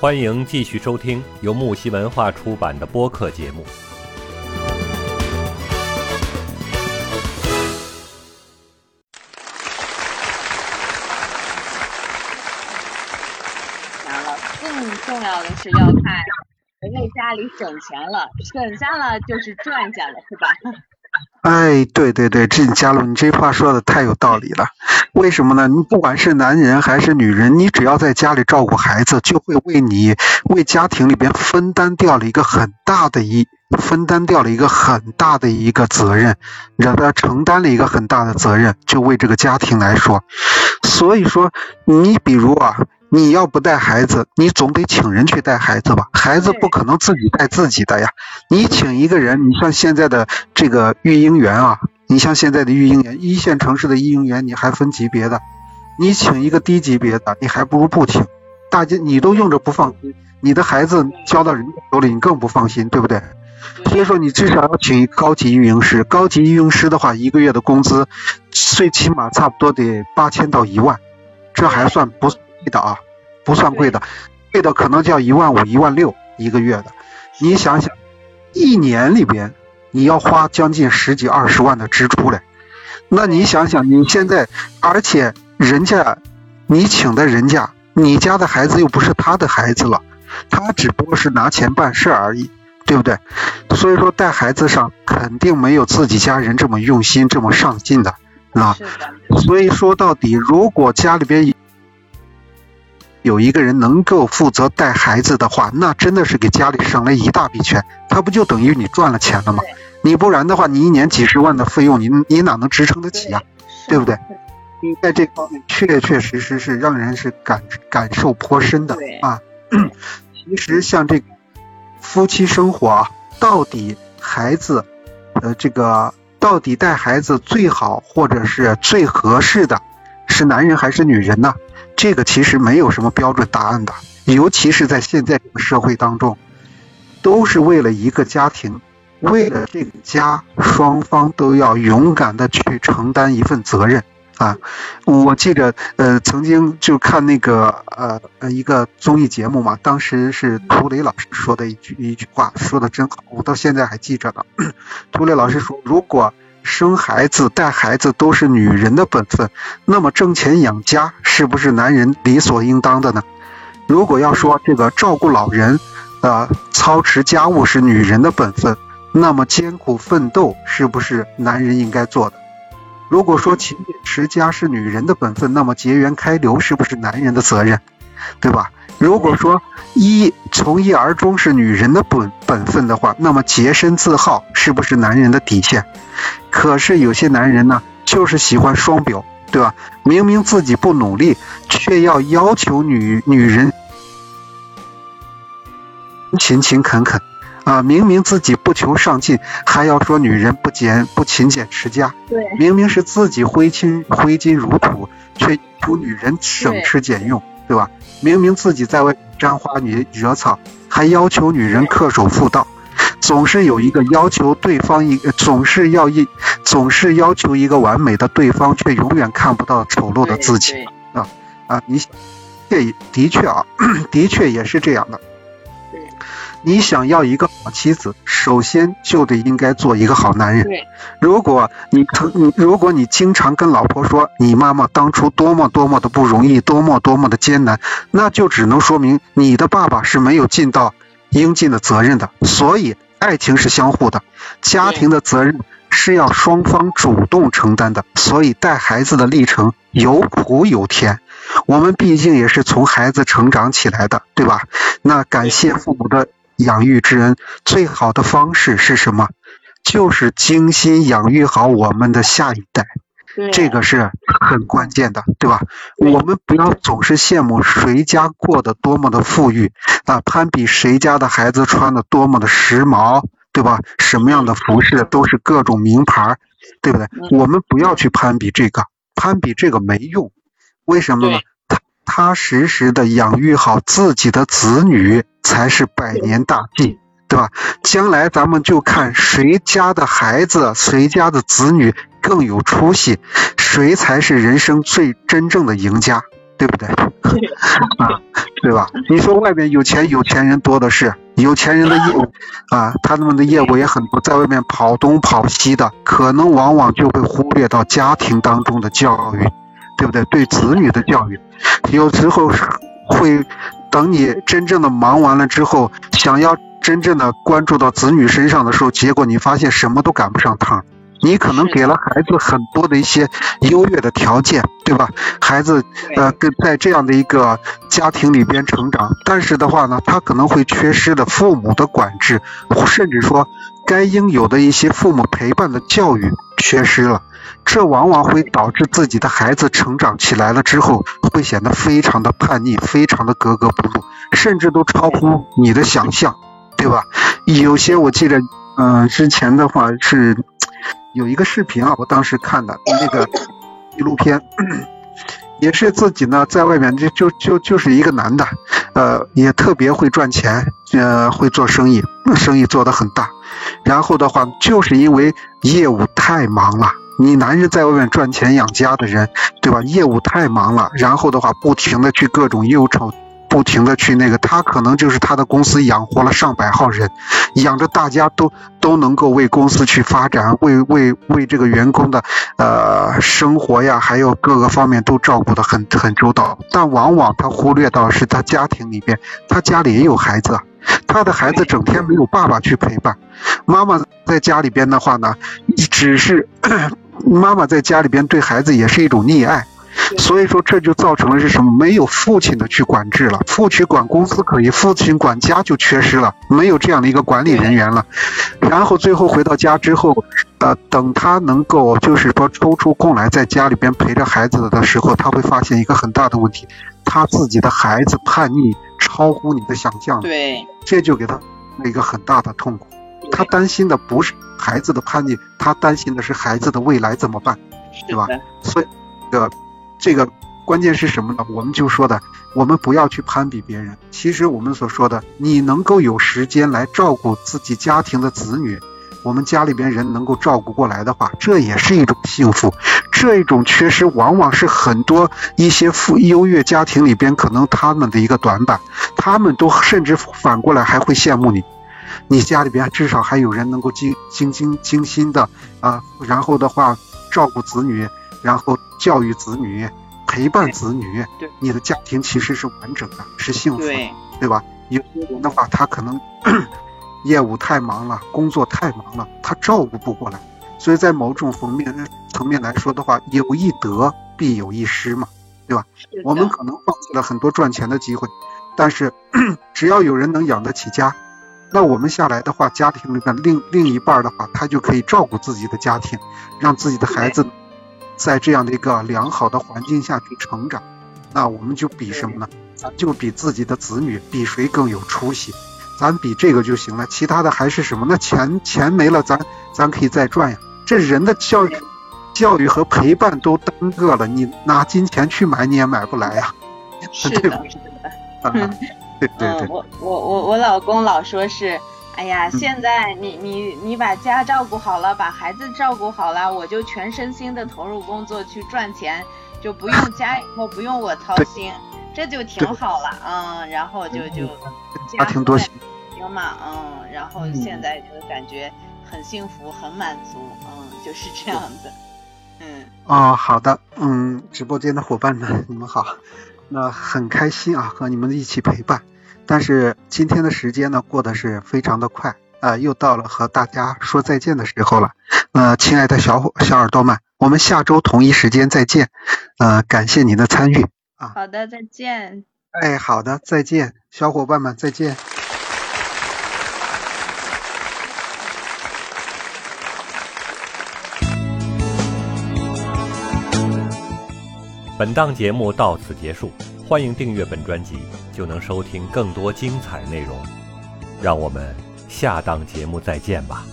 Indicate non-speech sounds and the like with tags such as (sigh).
欢迎继续收听由木西文化出版的播客节目。完了，更重要的是要看谁在家里省钱了，省下了就是赚下了，是吧？哎，对对对，这佳璐，你这话说的太有道理了。为什么呢？你不管是男人还是女人，你只要在家里照顾孩子，就会为你为家庭里边分担掉了一个很大的一分担掉了一个很大的一个责任，让他承担了一个很大的责任，就为这个家庭来说。所以说，你比如啊。你要不带孩子，你总得请人去带孩子吧？孩子不可能自己带自己的呀。你请一个人，你像现在的这个育婴员啊，你像现在的育婴员，一线城市的育婴员你还分级别的，你请一个低级别的，你还不如不请。大家你都用着不放心，你的孩子交到人家手里，你更不放心，对不对？所以说，你至少要请一个高级育婴师。高级育婴师的话，一个月的工资最起码差不多得八千到一万，这还算不。的啊，不算贵的，贵的可能就要一万五、一万六一个月的。你想想，一年里边你要花将近十几二十万的支出嘞。那你想想，你现在，而且人家你请的人家，你家的孩子又不是他的孩子了，他只不过是拿钱办事而已，对不对？所以说带孩子上肯定没有自己家人这么用心、这么上进的啊。所以说到底，如果家里边，有一个人能够负责带孩子的话，那真的是给家里省了一大笔钱。他不就等于你赚了钱了吗？你不然的话，你一年几十万的费用，你你哪能支撑得起呀？对不对？你在这方面确确实实是让人是感感受颇深的啊。其实像这个夫妻生活啊，到底孩子，呃，这个到底带孩子最好或者是最合适的，是男人还是女人呢？这个其实没有什么标准答案的，尤其是在现在这个社会当中，都是为了一个家庭，为了这个家，双方都要勇敢的去承担一份责任啊！我记得，呃，曾经就看那个呃呃一个综艺节目嘛，当时是涂磊老师说的一句一句话，说的真好，我到现在还记着呢。(coughs) 涂磊老师说，如果生孩子、带孩子都是女人的本分，那么挣钱养家是不是男人理所应当的呢？如果要说这个照顾老人、呃操持家务是女人的本分，那么艰苦奋斗是不是男人应该做的？如果说勤俭持家是女人的本分，那么节源开流是不是男人的责任？对吧？如果说一从一而终是女人的本本分的话，那么洁身自好是不是男人的底线？可是有些男人呢，就是喜欢双标，对吧？明明自己不努力，却要要求女女人勤勤恳恳，啊，明明自己不求上进，还要说女人不俭不勤俭持家。对，明明是自己挥金挥金如土，却图女人省吃俭用。对吧？明明自己在外沾花女惹草，还要求女人恪守妇道，总是有一个要求对方一个，总是要一，总是要求一个完美的对方，却永远看不到丑陋的自己啊啊！你这的确啊，(clears throat) 的确也是这样的。你想要一个好妻子，首先就得应该做一个好男人。如果你曾你如果你经常跟老婆说你妈妈当初多么多么的不容易，多么多么的艰难，那就只能说明你的爸爸是没有尽到应尽的责任的。所以，爱情是相互的，家庭的责任是要双方主动承担的。所以，带孩子的历程有苦有甜，我们毕竟也是从孩子成长起来的，对吧？那感谢父母的。养育之恩最好的方式是什么？就是精心养育好我们的下一代，这个是很关键的，对吧？我们不要总是羡慕谁家过得多么的富裕啊，攀比谁家的孩子穿的多么的时髦，对吧？什么样的服饰都是各种名牌，对不对？我们不要去攀比这个，攀比这个没用，为什么呢？踏踏实实的养育好自己的子女才是百年大计，对吧？将来咱们就看谁家的孩子、谁家的子女更有出息，谁才是人生最真正的赢家，对不对？啊，对吧？你说外面有钱有钱人多的是，有钱人的业务啊，他们的业务也很多，在外面跑东跑西的，可能往往就会忽略到家庭当中的教育，对不对？对子女的教育，有时候会等你真正的忙完了之后，想要真正的关注到子女身上的时候，结果你发现什么都赶不上趟。你可能给了孩子很多的一些优越的条件，对吧？孩子呃，跟在这样的一个家庭里边成长，但是的话呢，他可能会缺失的父母的管制，甚至说该应有的一些父母陪伴的教育缺失了，这往往会导致自己的孩子成长起来了之后，会显得非常的叛逆，非常的格格不入，甚至都超乎你的想象，对吧？有些我记得，嗯，之前的话是。有一个视频啊，我当时看的那个纪录片，也是自己呢在外面就就就就是一个男的，呃，也特别会赚钱，呃，会做生意，生意做得很大。然后的话，就是因为业务太忙了，你男人在外面赚钱养家的人，对吧？业务太忙了，然后的话，不停的去各种忧愁。不停的去那个，他可能就是他的公司养活了上百号人，养着大家都都能够为公司去发展，为为为这个员工的呃生活呀，还有各个方面都照顾的很很周到。但往往他忽略到是他家庭里边，他家里也有孩子，他的孩子整天没有爸爸去陪伴，妈妈在家里边的话呢，只是妈妈在家里边对孩子也是一种溺爱。所以说，这就造成了是什么？没有父亲的去管制了，父亲管公司可以，父亲管家就缺失了，没有这样的一个管理人员了。然后最后回到家之后，呃，等他能够就是说抽出空来在家里边陪着孩子的时候，他会发现一个很大的问题，他自己的孩子叛逆超乎你的想象，对，这就给他一个很大的痛苦。他担心的不是孩子的叛逆，他担心的是孩子的未来怎么办，对吧？所以，这个。这个关键是什么呢？我们就说的，我们不要去攀比别人。其实我们所说的，你能够有时间来照顾自己家庭的子女，我们家里边人能够照顾过来的话，这也是一种幸福。这一种缺失，往往是很多一些富优越家庭里边可能他们的一个短板。他们都甚至反过来还会羡慕你，你家里边至少还有人能够精精精精心的啊，然后的话照顾子女。然后教育子女，陪伴子女，对，你的家庭其实是完整的，是幸福的，对吧？有些人的话，他可能 (coughs) 业务太忙了，工作太忙了，他照顾不过来。所以在某种层面层面来说的话，有一得必有一失嘛，对吧？我们可能放弃了很多赚钱的机会，但是 (coughs) 只要有人能养得起家，那我们下来的话，家庭里面另另一半的话，他就可以照顾自己的家庭，让自己的孩子。在这样的一个良好的环境下去成长，那我们就比什么呢？咱就比自己的子女，比谁更有出息，咱比这个就行了。其他的还是什么？那钱钱没了，咱咱可以再赚呀。这人的教育、教育和陪伴都耽搁了，你拿金钱去买你也买不来呀。是的，(laughs) 是的。对对对。我我我我老公老说是。哎呀，现在你你你把家照顾好了，把孩子照顾好了，我就全身心的投入工作去赚钱，就不用家以后不用我操心，这就挺好了，嗯，然后就就家庭多行嘛，嗯，然后现在就感觉很幸福，很满足，嗯，就是这样的，嗯。哦，好的，嗯，直播间的伙伴们，你们好，那很开心啊，和你们一起陪伴。但是今天的时间呢，过得是非常的快啊，又到了和大家说再见的时候了。呃，亲爱的小伙小耳朵们，我们下周同一时间再见。呃，感谢您的参与啊。好的，再见。哎，好的，再见，小伙伴们，再见。本档节目到此结束。欢迎订阅本专辑，就能收听更多精彩内容。让我们下档节目再见吧。